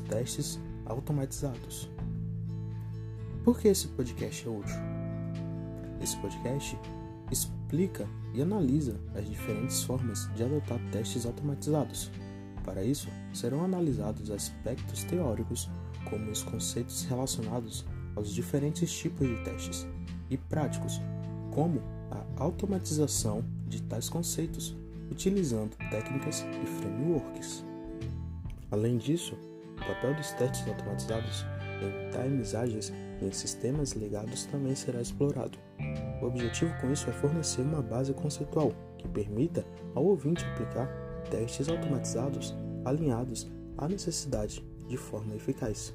testes automatizados. Por que esse podcast é útil? Esse podcast explica e analisa as diferentes formas de adotar testes automatizados. Para isso, serão analisados aspectos teóricos, como os conceitos relacionados aos diferentes tipos de testes, e práticos, como a automatização de tais conceitos, utilizando técnicas e frameworks. Além disso, o papel dos testes automatizados em times ágeis e em sistemas ligados também será explorado. O objetivo com isso é fornecer uma base conceitual que permita ao ouvinte aplicar testes automatizados alinhados à necessidade de forma eficaz.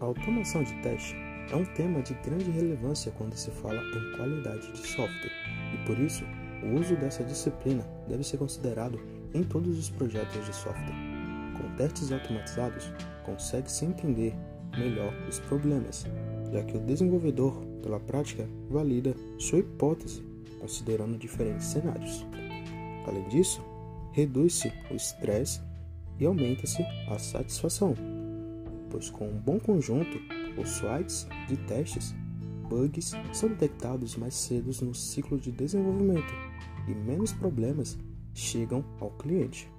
A automação de teste é um tema de grande relevância quando se fala em qualidade de software e por isso o uso dessa disciplina deve ser considerado em todos os projetos de software. Testes automatizados, consegue-se entender melhor os problemas, já que o desenvolvedor, pela prática, valida sua hipótese considerando diferentes cenários. Além disso, reduz-se o estresse e aumenta-se a satisfação, pois com um bom conjunto, os sites de testes, bugs são detectados mais cedo no ciclo de desenvolvimento e menos problemas chegam ao cliente,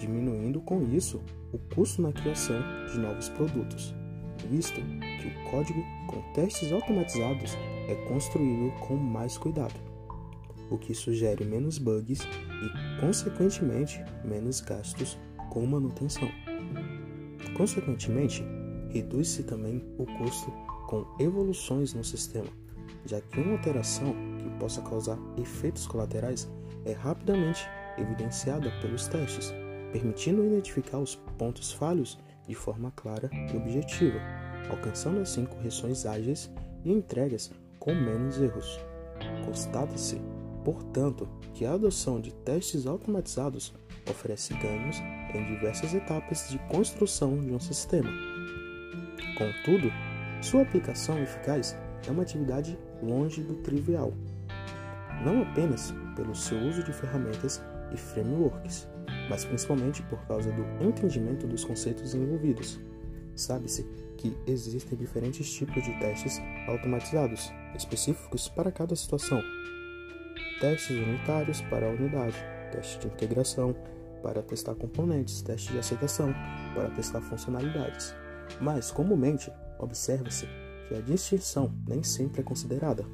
diminuindo com isso o custo na criação de novos produtos, visto que o código com testes automatizados é construído com mais cuidado, o que sugere menos bugs e, consequentemente, menos gastos com manutenção. Consequentemente, reduz-se também o custo com evoluções no sistema, já que uma alteração que possa causar efeitos colaterais é rapidamente evidenciada pelos testes, permitindo identificar os pontos falhos de forma clara e objetiva, alcançando assim correções ágeis e entregas com menos erros. Constata-se, portanto, que a adoção de testes automatizados oferece ganhos em diversas etapas de construção de um sistema. Contudo, sua aplicação eficaz é uma atividade longe do trivial, não apenas pelo seu uso de ferramentas e frameworks, mas principalmente por causa do entendimento dos conceitos envolvidos. Sabe-se que existem diferentes tipos de testes automatizados, específicos para cada situação. Testes unitários para a unidade, teste de integração para testar componentes, teste de aceitação para testar funcionalidades. Mas, comumente, observa-se que a distinção nem sempre é considerada.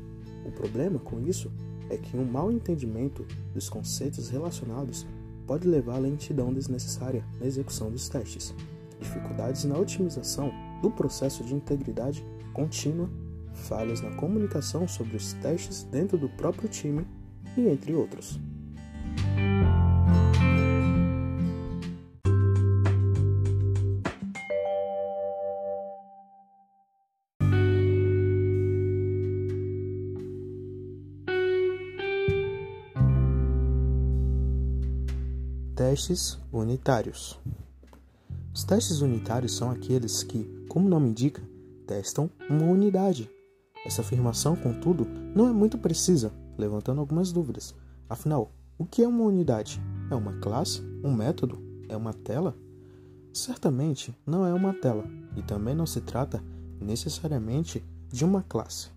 O problema com isso é que um mau entendimento dos conceitos relacionados pode levar à lentidão desnecessária na execução dos testes, dificuldades na otimização do processo de integridade contínua, falhas na comunicação sobre os testes dentro do próprio time e entre outros. Testes unitários. Os testes unitários são aqueles que, como o nome indica, testam uma unidade. Essa afirmação, contudo, não é muito precisa, levantando algumas dúvidas. Afinal, o que é uma unidade? É uma classe? Um método? É uma tela? Certamente não é uma tela, e também não se trata necessariamente de uma classe.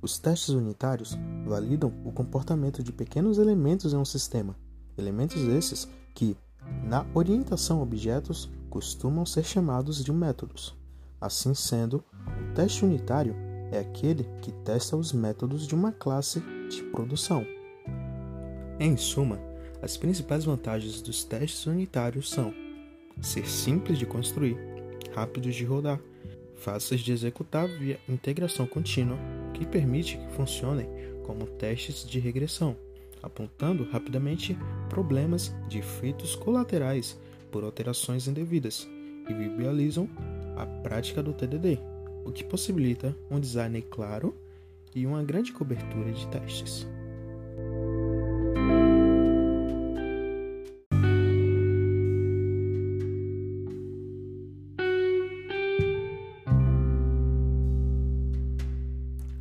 Os testes unitários validam o comportamento de pequenos elementos em um sistema Elementos esses que, na orientação a objetos, costumam ser chamados de métodos. Assim sendo, o teste unitário é aquele que testa os métodos de uma classe de produção. Em suma, as principais vantagens dos testes unitários são ser simples de construir, rápidos de rodar, fáceis de executar via integração contínua, que permite que funcionem como testes de regressão apontando rapidamente problemas de efeitos colaterais por alterações indevidas e viabilizam a prática do TDD, o que possibilita um design claro e uma grande cobertura de testes.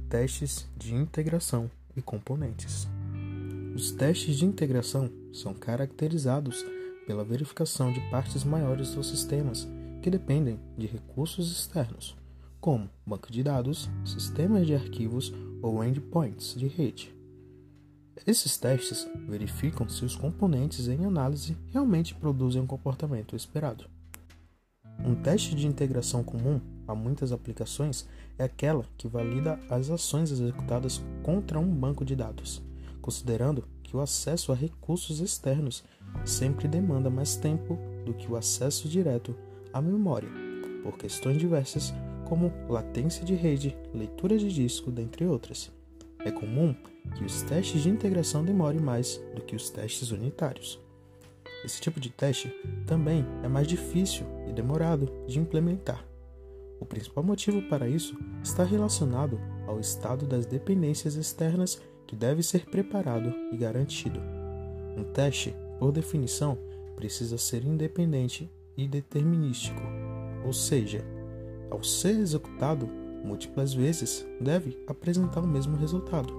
Testes de integração e componentes. Os testes de integração são caracterizados pela verificação de partes maiores dos sistemas que dependem de recursos externos, como banco de dados, sistemas de arquivos ou endpoints de rede. Esses testes verificam se os componentes em análise realmente produzem o comportamento esperado. Um teste de integração comum a muitas aplicações é aquela que valida as ações executadas contra um banco de dados, considerando que o acesso a recursos externos sempre demanda mais tempo do que o acesso direto à memória, por questões diversas como latência de rede, leitura de disco, dentre outras. É comum que os testes de integração demorem mais do que os testes unitários. Esse tipo de teste também é mais difícil e demorado de implementar. O principal motivo para isso está relacionado ao estado das dependências externas que deve ser preparado e garantido. Um teste, por definição, precisa ser independente e determinístico, ou seja, ao ser executado múltiplas vezes, deve apresentar o mesmo resultado.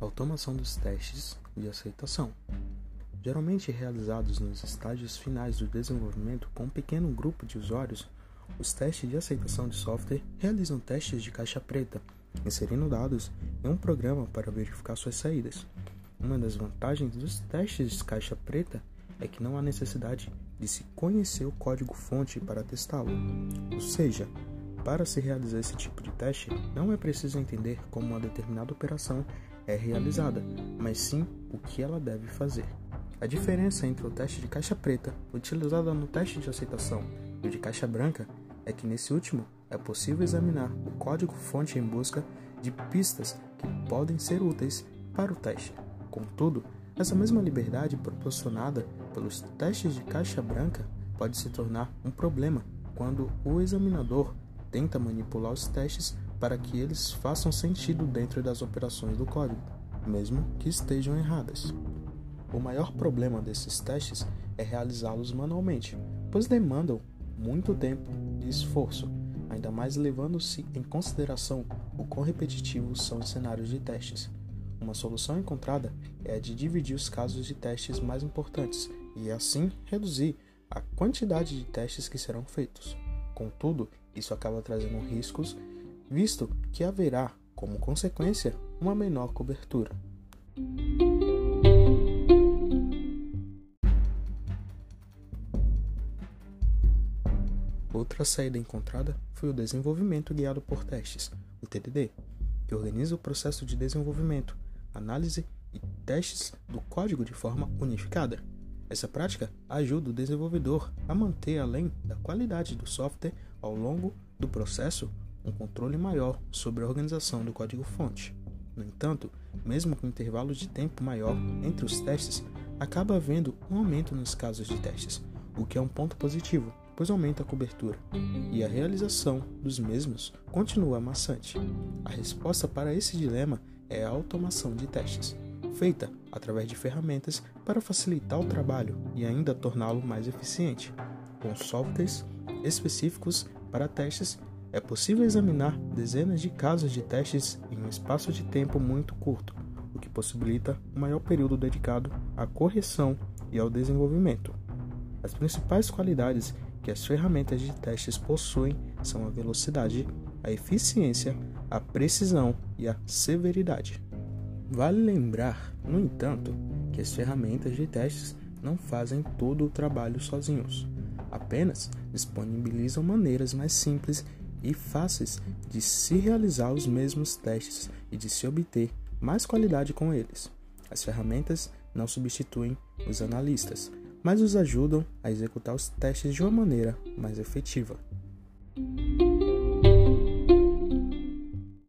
Automação dos testes de aceitação. Geralmente realizados nos estágios finais do desenvolvimento com um pequeno grupo de usuários, os testes de aceitação de software realizam testes de caixa preta, inserindo dados em um programa para verificar suas saídas. Uma das vantagens dos testes de caixa preta é que não há necessidade de se conhecer o código-fonte para testá-lo. Ou seja, para se realizar esse tipo de teste, não é preciso entender como uma determinada operação é realizada, mas sim o que ela deve fazer. A diferença entre o teste de caixa preta, utilizado no teste de aceitação, e o de caixa branca é que nesse último é possível examinar o código-fonte em busca de pistas que podem ser úteis para o teste. Contudo, essa mesma liberdade proporcionada pelos testes de caixa branca pode se tornar um problema quando o examinador tenta manipular os testes para que eles façam sentido dentro das operações do código, mesmo que estejam erradas. O maior problema desses testes é realizá-los manualmente, pois demandam muito tempo e esforço, ainda mais levando-se em consideração o quão repetitivos são os cenários de testes. Uma solução encontrada é a de dividir os casos de testes mais importantes e, assim, reduzir a quantidade de testes que serão feitos. Contudo, isso acaba trazendo riscos visto que haverá, como consequência, uma menor cobertura. Outra saída encontrada foi o desenvolvimento guiado por testes, o TDD, que organiza o processo de desenvolvimento, análise e testes do código de forma unificada. Essa prática ajuda o desenvolvedor a manter, além da qualidade do software ao longo do processo, um controle maior sobre a organização do código-fonte. No entanto, mesmo com intervalos de tempo maior entre os testes, acaba havendo um aumento nos casos de testes, o que é um ponto positivo, pois aumenta a cobertura, e a realização dos mesmos continua maçante. A resposta para esse dilema é a automação de testes, feita através de ferramentas para facilitar o trabalho e ainda torná-lo mais eficiente, com softwares específicos para testes é possível examinar dezenas de casos de testes em um espaço de tempo muito curto, o que possibilita um maior período dedicado à correção e ao desenvolvimento. As principais qualidades que as ferramentas de testes possuem são a velocidade, a eficiência, a precisão e a severidade. Vale lembrar, no entanto, que as ferramentas de testes não fazem todo o trabalho sozinhos, apenas disponibilizam maneiras mais simples e fáceis de se realizar os mesmos testes e de se obter mais qualidade com eles. As ferramentas não substituem os analistas, mas os ajudam a executar os testes de uma maneira mais efetiva.